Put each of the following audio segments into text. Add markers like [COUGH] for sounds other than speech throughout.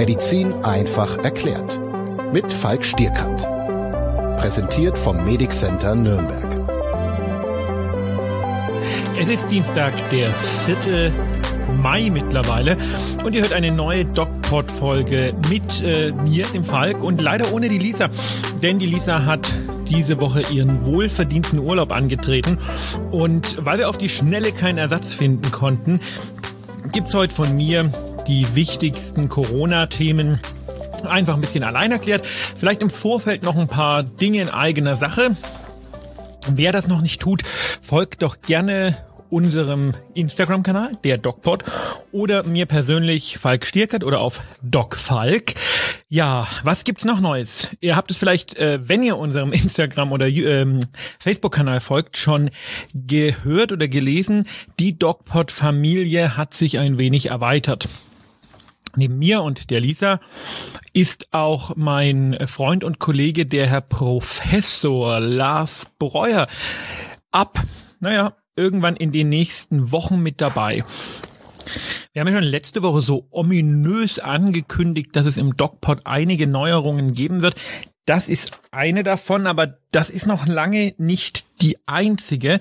Medizin einfach erklärt. Mit Falk Stierkant. Präsentiert vom Medic Center Nürnberg. Es ist Dienstag, der 4. Mai mittlerweile und ihr hört eine neue DocPod-Folge mit äh, mir, dem Falk und leider ohne die Lisa, denn die Lisa hat diese Woche ihren wohlverdienten Urlaub angetreten und weil wir auf die Schnelle keinen Ersatz finden konnten, gibt's heute von mir die wichtigsten Corona-Themen einfach ein bisschen allein erklärt. Vielleicht im Vorfeld noch ein paar Dinge in eigener Sache. Wer das noch nicht tut, folgt doch gerne unserem Instagram-Kanal, der DocPod, oder mir persönlich Falk Stierkert oder auf DocFalk. Ja, was gibt's noch Neues? Ihr habt es vielleicht, äh, wenn ihr unserem Instagram- oder ähm, Facebook-Kanal folgt, schon gehört oder gelesen. Die DocPod-Familie hat sich ein wenig erweitert. Neben mir und der Lisa ist auch mein Freund und Kollege, der Herr Professor Lars Breuer, ab, naja, irgendwann in den nächsten Wochen mit dabei. Wir haben ja schon letzte Woche so ominös angekündigt, dass es im DocPod einige Neuerungen geben wird. Das ist eine davon, aber das ist noch lange nicht die einzige.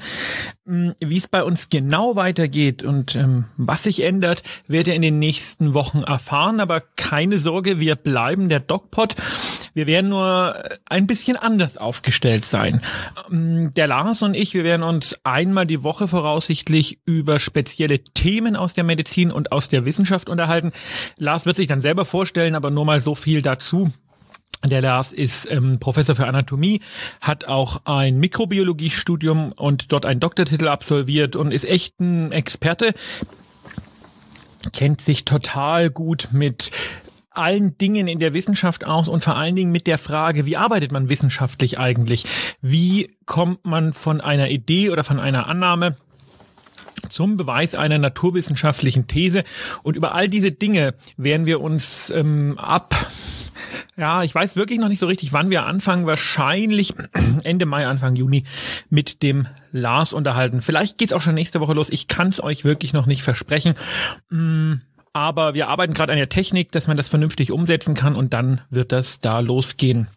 Hm, wie es bei uns genau weitergeht und ähm, was sich ändert, werdet ihr in den nächsten Wochen erfahren. Aber keine Sorge, wir bleiben der DocPod. Wir werden nur ein bisschen anders aufgestellt sein. Ähm, der Lars und ich, wir werden uns einmal die Woche voraussichtlich über spezielle Themen aus der Medizin und aus der Wissenschaft unterhalten. Lars wird sich dann selber vorstellen, aber nur mal so viel dazu. Der Lars ist ähm, Professor für Anatomie, hat auch ein Mikrobiologiestudium und dort einen Doktortitel absolviert und ist echt ein Experte, kennt sich total gut mit allen Dingen in der Wissenschaft aus und vor allen Dingen mit der Frage, wie arbeitet man wissenschaftlich eigentlich? Wie kommt man von einer Idee oder von einer Annahme zum Beweis einer naturwissenschaftlichen These? Und über all diese Dinge werden wir uns ähm, ab ja, ich weiß wirklich noch nicht so richtig, wann wir anfangen. Wahrscheinlich [CLEARS THROAT] Ende Mai, Anfang Juni mit dem Lars unterhalten. Vielleicht geht's auch schon nächste Woche los. Ich kann es euch wirklich noch nicht versprechen. Mm, aber wir arbeiten gerade an der Technik, dass man das vernünftig umsetzen kann und dann wird das da losgehen.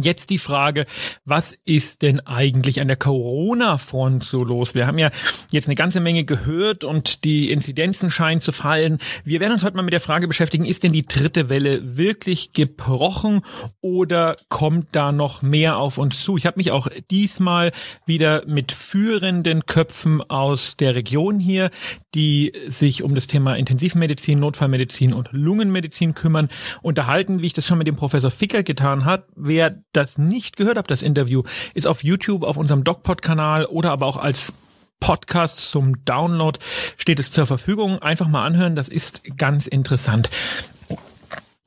Jetzt die Frage, was ist denn eigentlich an der Corona-Front so los? Wir haben ja jetzt eine ganze Menge gehört und die Inzidenzen scheinen zu fallen. Wir werden uns heute mal mit der Frage beschäftigen, ist denn die dritte Welle wirklich gebrochen oder kommt da noch mehr auf uns zu? Ich habe mich auch diesmal wieder mit führenden Köpfen aus der Region hier, die sich um das Thema Intensivmedizin, Notfallmedizin und Lungenmedizin kümmern, unterhalten, wie ich das schon mit dem Professor Ficker getan hat. Wer das nicht gehört habt, das Interview, ist auf YouTube, auf unserem DocPod-Kanal oder aber auch als Podcast zum Download steht es zur Verfügung. Einfach mal anhören, das ist ganz interessant.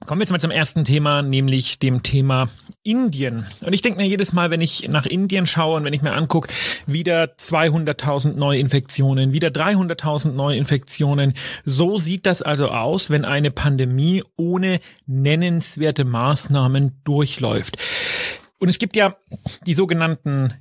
Kommen wir jetzt mal zum ersten Thema, nämlich dem Thema Indien. Und ich denke mir jedes Mal, wenn ich nach Indien schaue und wenn ich mir angucke, wieder 200.000 Neuinfektionen, wieder 300.000 Neuinfektionen. So sieht das also aus, wenn eine Pandemie ohne nennenswerte Maßnahmen durchläuft. Und es gibt ja die sogenannten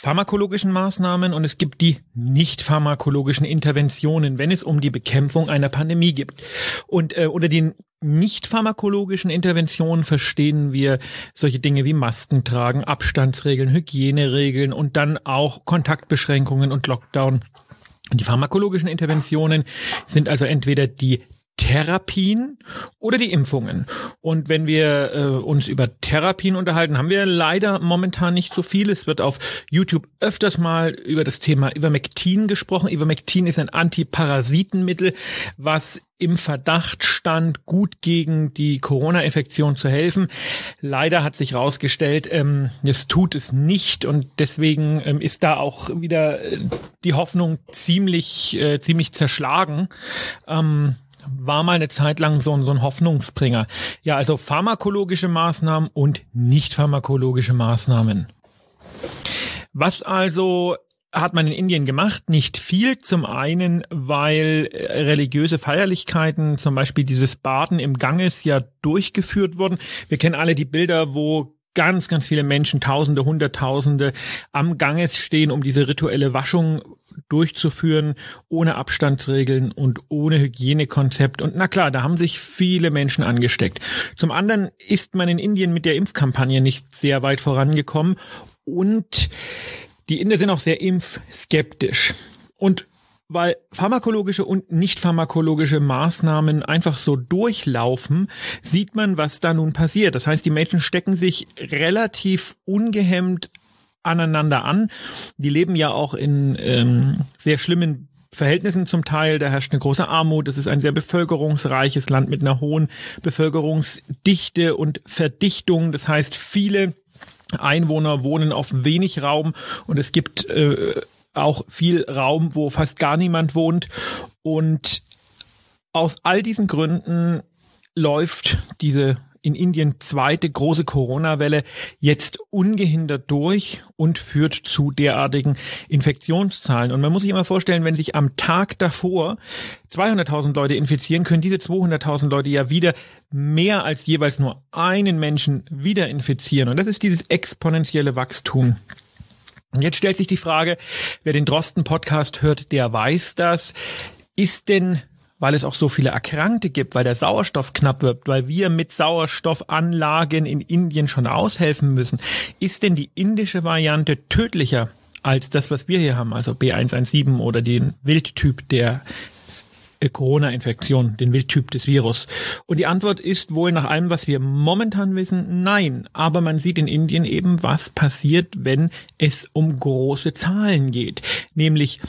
pharmakologischen Maßnahmen und es gibt die nicht pharmakologischen Interventionen, wenn es um die Bekämpfung einer Pandemie gibt. Und äh, unter den nicht pharmakologischen Interventionen verstehen wir solche Dinge wie Masken tragen, Abstandsregeln, Hygieneregeln und dann auch Kontaktbeschränkungen und Lockdown. Die pharmakologischen Interventionen sind also entweder die Therapien oder die Impfungen. Und wenn wir äh, uns über Therapien unterhalten, haben wir leider momentan nicht so viel. Es wird auf YouTube öfters mal über das Thema Ivermectin gesprochen. Ivermectin ist ein Antiparasitenmittel, was im Verdacht stand, gut gegen die Corona-Infektion zu helfen. Leider hat sich herausgestellt, ähm, es tut es nicht und deswegen ähm, ist da auch wieder äh, die Hoffnung ziemlich, äh, ziemlich zerschlagen. Ähm, war mal eine Zeit lang so, so ein Hoffnungsbringer. Ja, also pharmakologische Maßnahmen und nicht pharmakologische Maßnahmen. Was also hat man in Indien gemacht? Nicht viel. Zum einen, weil religiöse Feierlichkeiten, zum Beispiel dieses Baden im Ganges, ja durchgeführt wurden. Wir kennen alle die Bilder, wo ganz, ganz viele Menschen, Tausende, Hunderttausende am Ganges stehen, um diese rituelle Waschung durchzuführen, ohne Abstandsregeln und ohne Hygienekonzept. Und na klar, da haben sich viele Menschen angesteckt. Zum anderen ist man in Indien mit der Impfkampagne nicht sehr weit vorangekommen und die Inder sind auch sehr impfskeptisch. Und weil pharmakologische und nicht pharmakologische Maßnahmen einfach so durchlaufen, sieht man, was da nun passiert. Das heißt, die Menschen stecken sich relativ ungehemmt aneinander an. Die leben ja auch in ähm, sehr schlimmen Verhältnissen zum Teil. Da herrscht eine große Armut. Es ist ein sehr bevölkerungsreiches Land mit einer hohen Bevölkerungsdichte und Verdichtung. Das heißt, viele Einwohner wohnen auf wenig Raum und es gibt äh, auch viel Raum, wo fast gar niemand wohnt. Und aus all diesen Gründen läuft diese in Indien zweite große Corona-Welle jetzt ungehindert durch und führt zu derartigen Infektionszahlen. Und man muss sich immer vorstellen, wenn sich am Tag davor 200.000 Leute infizieren, können diese 200.000 Leute ja wieder mehr als jeweils nur einen Menschen wieder infizieren. Und das ist dieses exponentielle Wachstum. Und jetzt stellt sich die Frage, wer den Drosten-Podcast hört, der weiß das. Ist denn weil es auch so viele Erkrankte gibt, weil der Sauerstoff knapp wird, weil wir mit Sauerstoffanlagen in Indien schon aushelfen müssen. Ist denn die indische Variante tödlicher als das, was wir hier haben, also B117 oder den Wildtyp der äh, Corona-Infektion, den Wildtyp des Virus? Und die Antwort ist wohl nach allem, was wir momentan wissen, nein. Aber man sieht in Indien eben, was passiert, wenn es um große Zahlen geht. Nämlich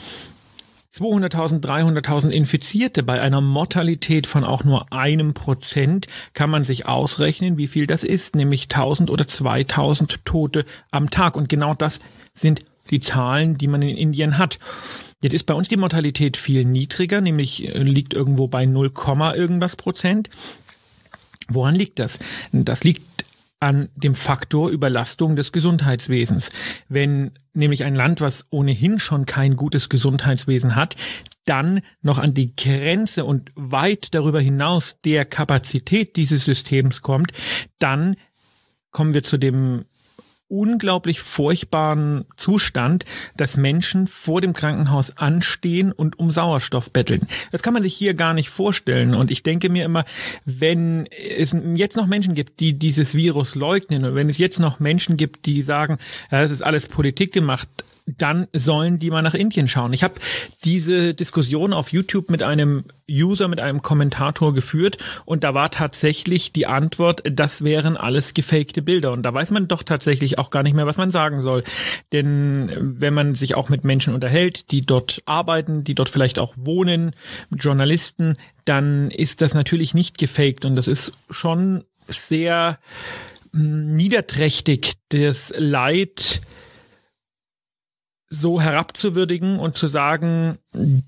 200.000, 300.000 Infizierte bei einer Mortalität von auch nur einem Prozent kann man sich ausrechnen, wie viel das ist, nämlich 1000 oder 2000 Tote am Tag. Und genau das sind die Zahlen, die man in Indien hat. Jetzt ist bei uns die Mortalität viel niedriger, nämlich äh, liegt irgendwo bei 0, irgendwas Prozent. Woran liegt das? Das liegt an dem Faktor Überlastung des Gesundheitswesens. Wenn nämlich ein Land, was ohnehin schon kein gutes Gesundheitswesen hat, dann noch an die Grenze und weit darüber hinaus der Kapazität dieses Systems kommt, dann kommen wir zu dem unglaublich furchtbaren Zustand, dass Menschen vor dem Krankenhaus anstehen und um Sauerstoff betteln. Das kann man sich hier gar nicht vorstellen. Und ich denke mir immer, wenn es jetzt noch Menschen gibt, die dieses Virus leugnen und wenn es jetzt noch Menschen gibt, die sagen, ja, das ist alles Politik gemacht, dann sollen die mal nach Indien schauen. Ich habe diese Diskussion auf YouTube mit einem User, mit einem Kommentator geführt und da war tatsächlich die Antwort, das wären alles gefakte Bilder. Und da weiß man doch tatsächlich auch gar nicht mehr, was man sagen soll. Denn wenn man sich auch mit Menschen unterhält, die dort arbeiten, die dort vielleicht auch wohnen, mit Journalisten, dann ist das natürlich nicht gefaked und das ist schon sehr hm, niederträchtig, das Leid so herabzuwürdigen und zu sagen,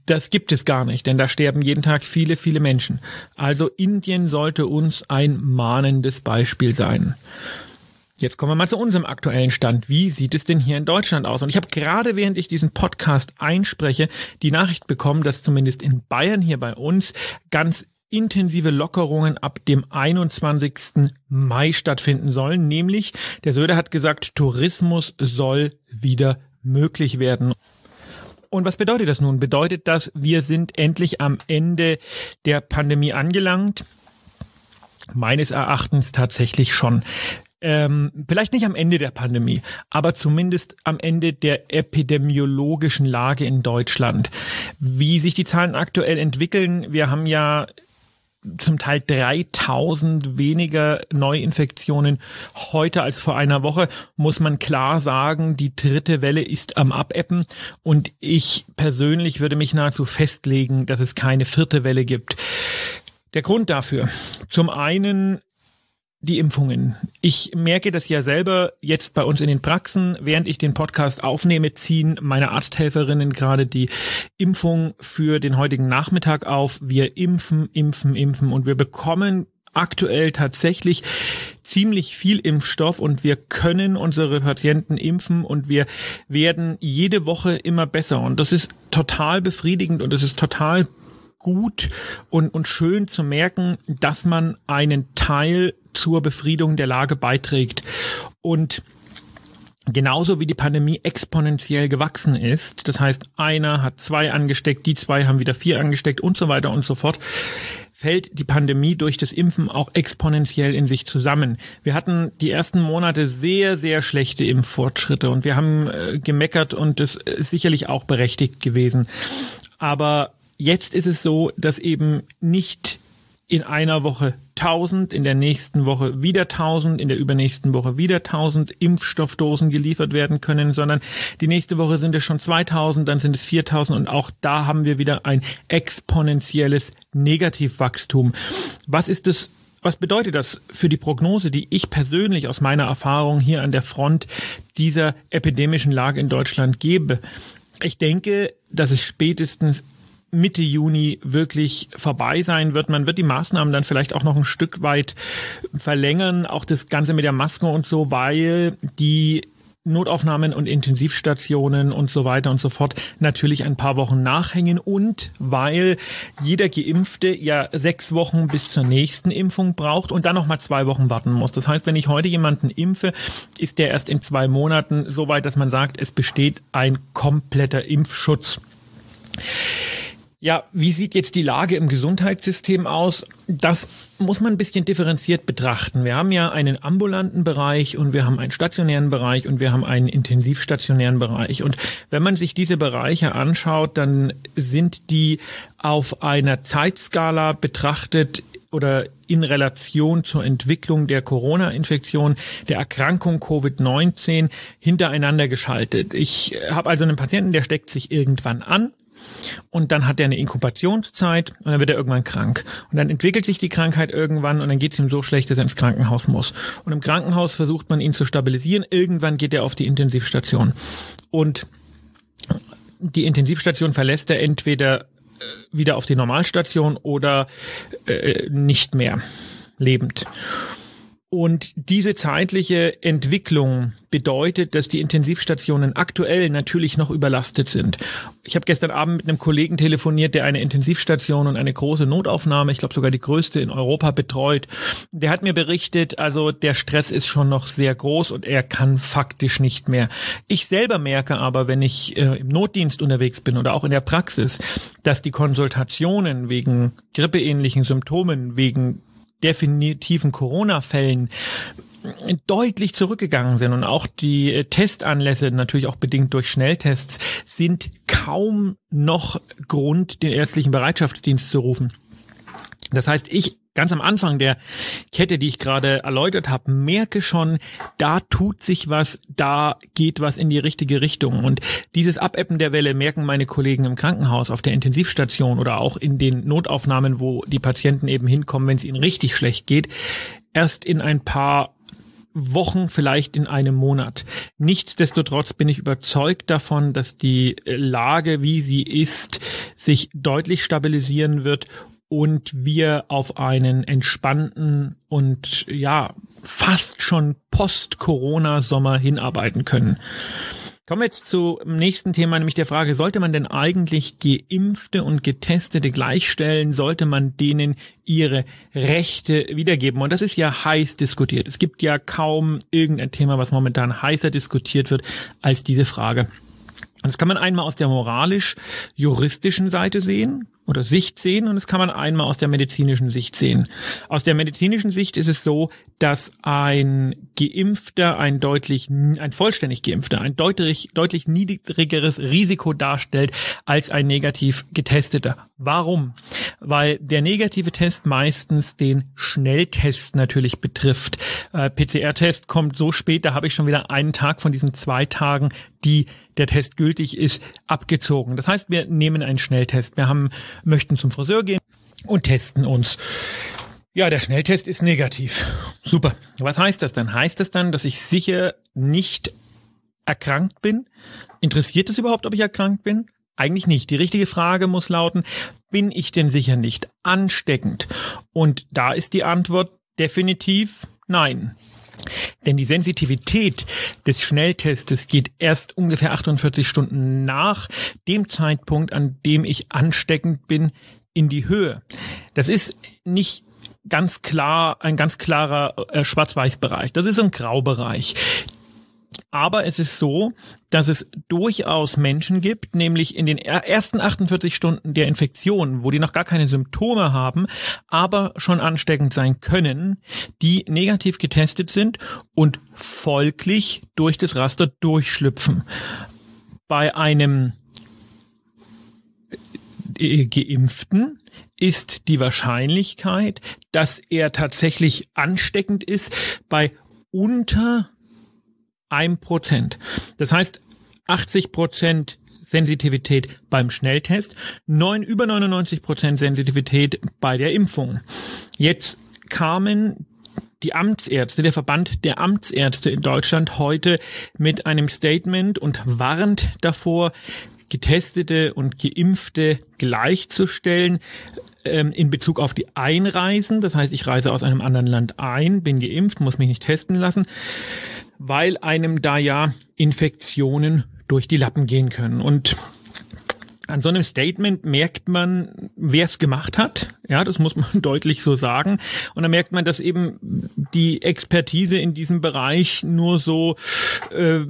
das gibt es gar nicht, denn da sterben jeden Tag viele, viele Menschen. Also Indien sollte uns ein mahnendes Beispiel sein. Jetzt kommen wir mal zu unserem aktuellen Stand. Wie sieht es denn hier in Deutschland aus? Und ich habe gerade, während ich diesen Podcast einspreche, die Nachricht bekommen, dass zumindest in Bayern hier bei uns ganz intensive Lockerungen ab dem 21. Mai stattfinden sollen. Nämlich, der Söder hat gesagt, Tourismus soll wieder möglich werden. Und was bedeutet das nun? Bedeutet das, wir sind endlich am Ende der Pandemie angelangt? Meines Erachtens tatsächlich schon. Ähm, vielleicht nicht am Ende der Pandemie, aber zumindest am Ende der epidemiologischen Lage in Deutschland. Wie sich die Zahlen aktuell entwickeln, wir haben ja zum Teil 3000 weniger Neuinfektionen heute als vor einer Woche, muss man klar sagen, die dritte Welle ist am Abebben und ich persönlich würde mich nahezu festlegen, dass es keine vierte Welle gibt. Der Grund dafür. Zum einen die Impfungen. Ich merke das ja selber jetzt bei uns in den Praxen. Während ich den Podcast aufnehme, ziehen meine Arzthelferinnen gerade die Impfung für den heutigen Nachmittag auf. Wir impfen, impfen, impfen und wir bekommen aktuell tatsächlich ziemlich viel Impfstoff und wir können unsere Patienten impfen und wir werden jede Woche immer besser und das ist total befriedigend und es ist total gut und, und schön zu merken, dass man einen Teil zur Befriedung der Lage beiträgt. Und Genauso wie die Pandemie exponentiell gewachsen ist. Das heißt, einer hat zwei angesteckt, die zwei haben wieder vier angesteckt und so weiter und so fort fällt die Pandemie durch das Impfen auch exponentiell in sich zusammen. Wir hatten die ersten Monate sehr, sehr schlechte Impffortschritte und wir haben äh, gemeckert und das ist sicherlich auch berechtigt gewesen. Aber jetzt ist es so, dass eben nicht in einer Woche 1000, in der nächsten Woche wieder 1000, in der übernächsten Woche wieder 1000 Impfstoffdosen geliefert werden können, sondern die nächste Woche sind es schon 2000, dann sind es 4000 und auch da haben wir wieder ein exponentielles Negativwachstum. Was ist das was bedeutet das für die Prognose, die ich persönlich aus meiner Erfahrung hier an der Front dieser epidemischen Lage in Deutschland gebe? Ich denke, dass es spätestens Mitte Juni wirklich vorbei sein wird. Man wird die Maßnahmen dann vielleicht auch noch ein Stück weit verlängern, auch das Ganze mit der Maske und so, weil die Notaufnahmen und Intensivstationen und so weiter und so fort natürlich ein paar Wochen nachhängen und weil jeder Geimpfte ja sechs Wochen bis zur nächsten Impfung braucht und dann nochmal zwei Wochen warten muss. Das heißt, wenn ich heute jemanden impfe, ist der erst in zwei Monaten so weit, dass man sagt, es besteht ein kompletter Impfschutz. Ja, wie sieht jetzt die Lage im Gesundheitssystem aus? Das muss man ein bisschen differenziert betrachten. Wir haben ja einen ambulanten Bereich und wir haben einen stationären Bereich und wir haben einen intensivstationären Bereich. Und wenn man sich diese Bereiche anschaut, dann sind die auf einer Zeitskala betrachtet oder in Relation zur Entwicklung der Corona-Infektion, der Erkrankung Covid-19 hintereinander geschaltet. Ich habe also einen Patienten, der steckt sich irgendwann an und dann hat er eine Inkubationszeit und dann wird er irgendwann krank. Und dann entwickelt sich die Krankheit irgendwann und dann geht es ihm so schlecht, dass er ins Krankenhaus muss. Und im Krankenhaus versucht man ihn zu stabilisieren. Irgendwann geht er auf die Intensivstation. Und die Intensivstation verlässt er entweder wieder auf die Normalstation oder äh, nicht mehr lebend. Und diese zeitliche Entwicklung bedeutet, dass die Intensivstationen aktuell natürlich noch überlastet sind. Ich habe gestern Abend mit einem Kollegen telefoniert, der eine Intensivstation und eine große Notaufnahme, ich glaube sogar die größte in Europa betreut. Der hat mir berichtet, also der Stress ist schon noch sehr groß und er kann faktisch nicht mehr. Ich selber merke aber, wenn ich äh, im Notdienst unterwegs bin oder auch in der Praxis, dass die Konsultationen wegen grippeähnlichen Symptomen, wegen definitiven Corona-Fällen deutlich zurückgegangen sind und auch die äh, Testanlässe, natürlich auch bedingt durch Schnelltests, sind kaum noch Grund, den ärztlichen Bereitschaftsdienst zu rufen. Das heißt, ich ganz am Anfang der Kette, die ich gerade erläutert habe, merke schon, da tut sich was, da geht was in die richtige Richtung. Und dieses Abebben der Welle merken meine Kollegen im Krankenhaus, auf der Intensivstation oder auch in den Notaufnahmen, wo die Patienten eben hinkommen, wenn es ihnen richtig schlecht geht, erst in ein paar Wochen, vielleicht in einem Monat. Nichtsdestotrotz bin ich überzeugt davon, dass die Lage, wie sie ist, sich deutlich stabilisieren wird und wir auf einen entspannten und ja, fast schon Post-Corona-Sommer hinarbeiten können. Kommen wir jetzt zum nächsten Thema, nämlich der Frage, sollte man denn eigentlich Geimpfte und Getestete gleichstellen? Sollte man denen ihre Rechte wiedergeben? Und das ist ja heiß diskutiert. Es gibt ja kaum irgendein Thema, was momentan heißer diskutiert wird als diese Frage. Das kann man einmal aus der moralisch-juristischen Seite sehen oder Sicht sehen und das kann man einmal aus der medizinischen Sicht sehen. Aus der medizinischen Sicht ist es so, dass ein Geimpfter ein deutlich, ein vollständig Geimpfter ein deutlich, deutlich niedrigeres Risiko darstellt als ein negativ getesteter. Warum? Weil der negative Test meistens den Schnelltest natürlich betrifft. Äh, PCR-Test kommt so spät, da habe ich schon wieder einen Tag von diesen zwei Tagen, die der Test gültig ist, abgezogen. Das heißt, wir nehmen einen Schnelltest. Wir haben möchten zum Friseur gehen und testen uns. Ja, der Schnelltest ist negativ. Super. Was heißt das dann? Heißt das dann, dass ich sicher nicht erkrankt bin? Interessiert es überhaupt, ob ich erkrankt bin? Eigentlich nicht. Die richtige Frage muss lauten, bin ich denn sicher nicht ansteckend? Und da ist die Antwort definitiv nein. Denn die Sensitivität des Schnelltestes geht erst ungefähr 48 Stunden nach dem Zeitpunkt, an dem ich ansteckend bin, in die Höhe. Das ist nicht ganz klar, ein ganz klarer äh, Schwarz-Weiß-Bereich. Das ist ein Graubereich. Aber es ist so, dass es durchaus Menschen gibt, nämlich in den ersten 48 Stunden der Infektion, wo die noch gar keine Symptome haben, aber schon ansteckend sein können, die negativ getestet sind und folglich durch das Raster durchschlüpfen. Bei einem äh, Geimpften ist die Wahrscheinlichkeit, dass er tatsächlich ansteckend ist, bei unter einem Prozent. Das heißt, 80 Prozent Sensitivität beim Schnelltest, neun, über 99 Prozent Sensitivität bei der Impfung. Jetzt kamen die Amtsärzte, der Verband der Amtsärzte in Deutschland heute mit einem Statement und warnt davor, Getestete und Geimpfte gleichzustellen ähm, in Bezug auf die Einreisen. Das heißt, ich reise aus einem anderen Land ein, bin geimpft, muss mich nicht testen lassen, weil einem da ja Infektionen durch die Lappen gehen können. Und an so einem Statement merkt man, wer es gemacht hat. Ja, das muss man [LAUGHS] deutlich so sagen. Und dann merkt man, dass eben die Expertise in diesem Bereich nur so äh,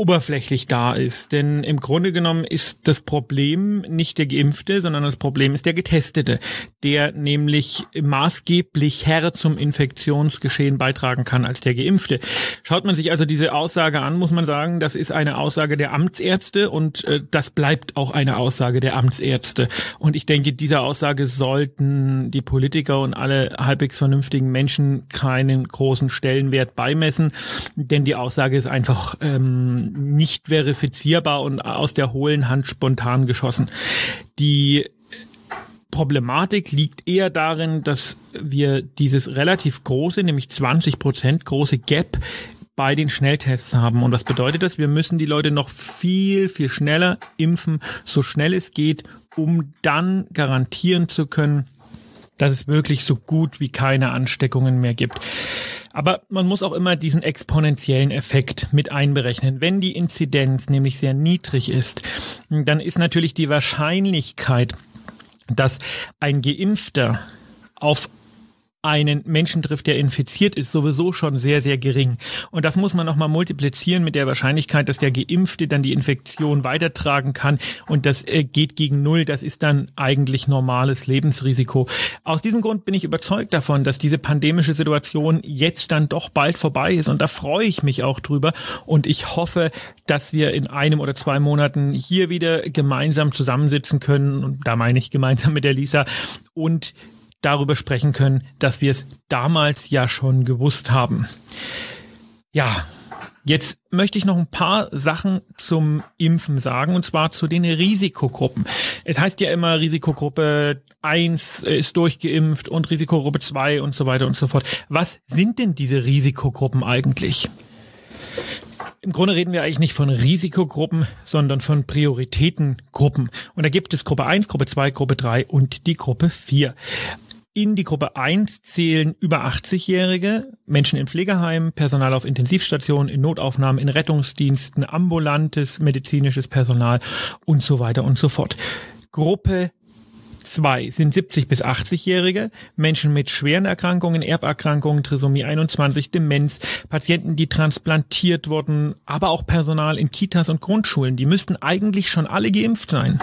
oberflächlich da ist. Denn im Grunde genommen ist das Problem nicht der Geimpfte, sondern das Problem ist der Getestete, der nämlich maßgeblich Herr zum Infektionsgeschehen beitragen kann als der Geimpfte. Schaut man sich also diese Aussage an, muss man sagen, das ist eine Aussage der Amtsärzte und äh, das bleibt auch eine Aussage der Amtsärzte. Und ich denke, dieser Aussage sollten die Politiker und alle halbwegs vernünftigen Menschen keinen großen Stellenwert beimessen, denn die Aussage ist einfach ähm, nicht verifizierbar und aus der hohlen Hand spontan geschossen. Die Problematik liegt eher darin, dass wir dieses relativ große, nämlich 20 Prozent große Gap bei den Schnelltests haben. Und was bedeutet das? Wir müssen die Leute noch viel, viel schneller impfen, so schnell es geht, um dann garantieren zu können, dass es wirklich so gut wie keine Ansteckungen mehr gibt. Aber man muss auch immer diesen exponentiellen Effekt mit einberechnen. Wenn die Inzidenz nämlich sehr niedrig ist, dann ist natürlich die Wahrscheinlichkeit, dass ein Geimpfter auf einen Menschen trifft, der infiziert ist, sowieso schon sehr, sehr gering. Und das muss man nochmal multiplizieren mit der Wahrscheinlichkeit, dass der Geimpfte dann die Infektion weitertragen kann. Und das äh, geht gegen Null. Das ist dann eigentlich normales Lebensrisiko. Aus diesem Grund bin ich überzeugt davon, dass diese pandemische Situation jetzt dann doch bald vorbei ist. Und da freue ich mich auch drüber. Und ich hoffe, dass wir in einem oder zwei Monaten hier wieder gemeinsam zusammensitzen können. Und da meine ich gemeinsam mit der Lisa und darüber sprechen können, dass wir es damals ja schon gewusst haben. Ja, Jetzt möchte ich noch ein paar Sachen zum Impfen sagen, und zwar zu den Risikogruppen. Es heißt ja immer, Risikogruppe 1 ist durchgeimpft und Risikogruppe 2 und so weiter und so fort. Was sind denn diese Risikogruppen eigentlich? Im Grunde reden wir eigentlich nicht von Risikogruppen, sondern von Prioritätengruppen. Und da gibt es Gruppe 1, Gruppe 2, Gruppe 3 und die Gruppe 4. In die Gruppe 1 zählen über 80-Jährige, Menschen in Pflegeheimen, Personal auf Intensivstationen, in Notaufnahmen, in Rettungsdiensten, ambulantes medizinisches Personal und so weiter und so fort. Gruppe Zwei sind 70 bis 80-Jährige, Menschen mit schweren Erkrankungen, Erberkrankungen, Trisomie 21, Demenz, Patienten, die transplantiert wurden, aber auch Personal in Kitas und Grundschulen. Die müssten eigentlich schon alle geimpft sein.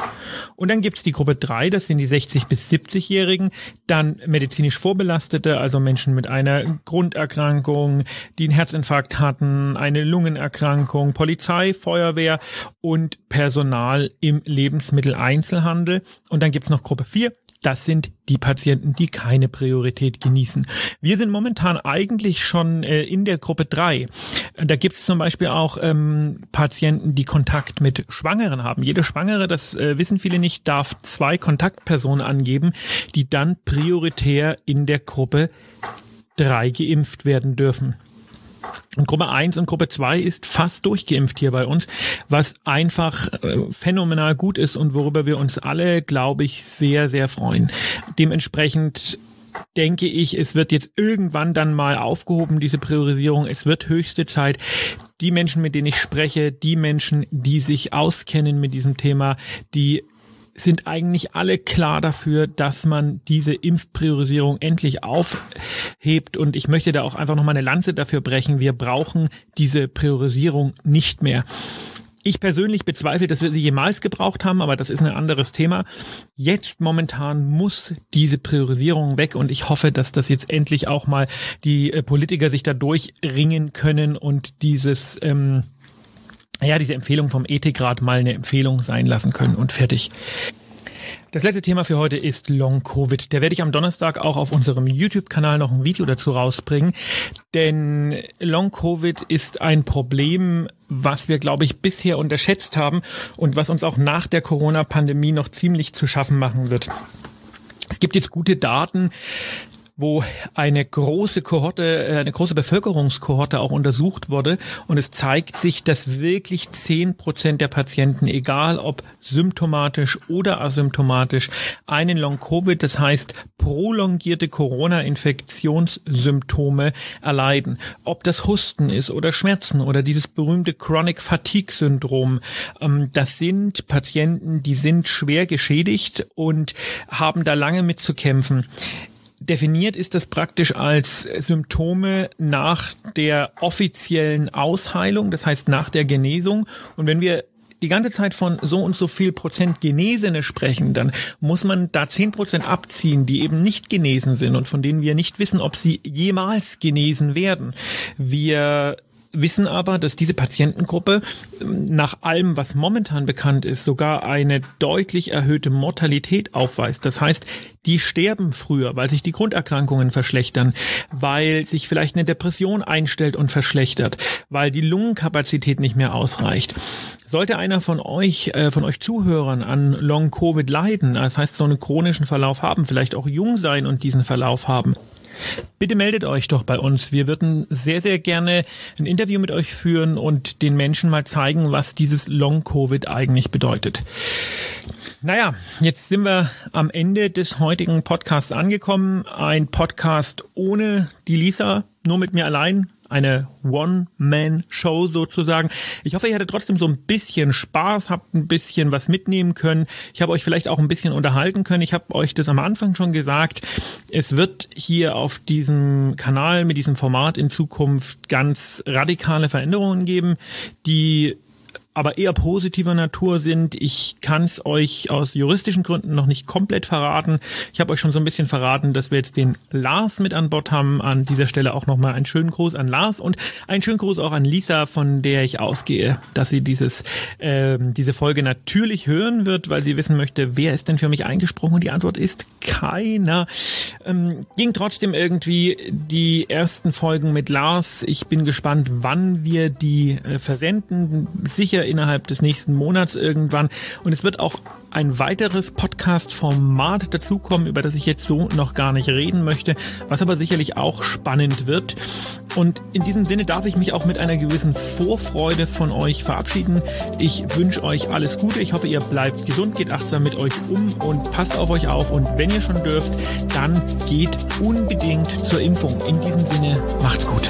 Und dann gibt's die Gruppe drei, das sind die 60 bis 70-Jährigen, dann medizinisch Vorbelastete, also Menschen mit einer Grunderkrankung, die einen Herzinfarkt hatten, eine Lungenerkrankung, Polizei, Feuerwehr und Personal im Lebensmitteleinzelhandel. Und dann gibt's noch Gruppe 4. Das sind die Patienten, die keine Priorität genießen. Wir sind momentan eigentlich schon äh, in der Gruppe 3. Da gibt es zum Beispiel auch ähm, Patienten, die Kontakt mit Schwangeren haben. Jede Schwangere, das äh, wissen viele nicht, darf zwei Kontaktpersonen angeben, die dann prioritär in der Gruppe 3 geimpft werden dürfen. Und Gruppe 1 und Gruppe 2 ist fast durchgeimpft hier bei uns, was einfach äh, phänomenal gut ist und worüber wir uns alle, glaube ich, sehr, sehr freuen. Dementsprechend denke ich, es wird jetzt irgendwann dann mal aufgehoben, diese Priorisierung. Es wird höchste Zeit. Die Menschen, mit denen ich spreche, die Menschen, die sich auskennen mit diesem Thema, die sind eigentlich alle klar dafür, dass man diese Impfpriorisierung endlich aufhebt. Und ich möchte da auch einfach noch mal eine Lanze dafür brechen. Wir brauchen diese Priorisierung nicht mehr. Ich persönlich bezweifle, dass wir sie jemals gebraucht haben, aber das ist ein anderes Thema. Jetzt momentan muss diese Priorisierung weg und ich hoffe, dass das jetzt endlich auch mal die äh, Politiker sich da durchringen können und dieses ähm, ja, diese Empfehlung vom Ethikrat mal eine Empfehlung sein lassen können und fertig. Das letzte Thema für heute ist Long Covid. Der werde ich am Donnerstag auch auf unserem YouTube-Kanal noch ein Video dazu rausbringen. Denn Long Covid ist ein Problem, was wir, glaube ich, bisher unterschätzt haben und was uns auch nach der Corona-Pandemie noch ziemlich zu schaffen machen wird. Es gibt jetzt gute Daten, wo eine große Kohorte, äh, eine große Bevölkerungskohorte auch untersucht wurde. Und es zeigt sich, dass wirklich zehn Prozent der Patienten, egal ob symptomatisch oder asymptomatisch, einen Long-Covid, das heißt prolongierte Corona-Infektionssymptome erleiden. Ob das Husten ist oder Schmerzen oder dieses berühmte Chronic Fatigue Syndrom, ähm, das sind Patienten, die sind schwer geschädigt und haben da lange mit zu kämpfen. Definiert ist das praktisch als Symptome nach der offiziellen Ausheilung, das heißt nach der Genesung. Und wenn wir die ganze Zeit von so und so viel Prozent Genesene sprechen, dann muss man da zehn Prozent abziehen, die eben nicht genesen sind und von denen wir nicht wissen, ob sie jemals genesen werden. Wir wissen aber, dass diese Patientengruppe ähm, nach allem, was momentan bekannt ist, sogar eine deutlich erhöhte Mortalität aufweist. Das heißt, die sterben früher, weil sich die Grunderkrankungen verschlechtern, weil sich vielleicht eine Depression einstellt und verschlechtert, weil die Lungenkapazität nicht mehr ausreicht. Sollte einer von euch, äh, von euch Zuhörern an Long Covid leiden, das heißt so einen chronischen Verlauf haben, vielleicht auch jung sein und diesen Verlauf haben, Bitte meldet euch doch bei uns. Wir würden sehr, sehr gerne ein Interview mit euch führen und den Menschen mal zeigen, was dieses Long-Covid eigentlich bedeutet. Naja, jetzt sind wir am Ende des heutigen Podcasts angekommen. Ein Podcast ohne die Lisa, nur mit mir allein eine One-Man-Show sozusagen. Ich hoffe, ihr hattet trotzdem so ein bisschen Spaß, habt ein bisschen was mitnehmen können. Ich habe euch vielleicht auch ein bisschen unterhalten können. Ich habe euch das am Anfang schon gesagt. Es wird hier auf diesem Kanal mit diesem Format in Zukunft ganz radikale Veränderungen geben, die aber eher positiver Natur sind. Ich kann es euch aus juristischen Gründen noch nicht komplett verraten. Ich habe euch schon so ein bisschen verraten, dass wir jetzt den Lars mit an Bord haben. An dieser Stelle auch nochmal einen schönen Gruß an Lars und einen schönen Gruß auch an Lisa, von der ich ausgehe, dass sie dieses äh, diese Folge natürlich hören wird, weil sie wissen möchte, wer ist denn für mich eingesprungen? Und die Antwort ist keiner. Ähm, ging trotzdem irgendwie die ersten Folgen mit Lars. Ich bin gespannt, wann wir die äh, versenden. Sicher innerhalb des nächsten Monats irgendwann. Und es wird auch ein weiteres Podcast-Format dazukommen, über das ich jetzt so noch gar nicht reden möchte, was aber sicherlich auch spannend wird. Und in diesem Sinne darf ich mich auch mit einer gewissen Vorfreude von euch verabschieden. Ich wünsche euch alles Gute. Ich hoffe, ihr bleibt gesund, geht achtsam mit euch um und passt auf euch auf. Und wenn ihr schon dürft, dann geht unbedingt zur Impfung. In diesem Sinne, macht's gut.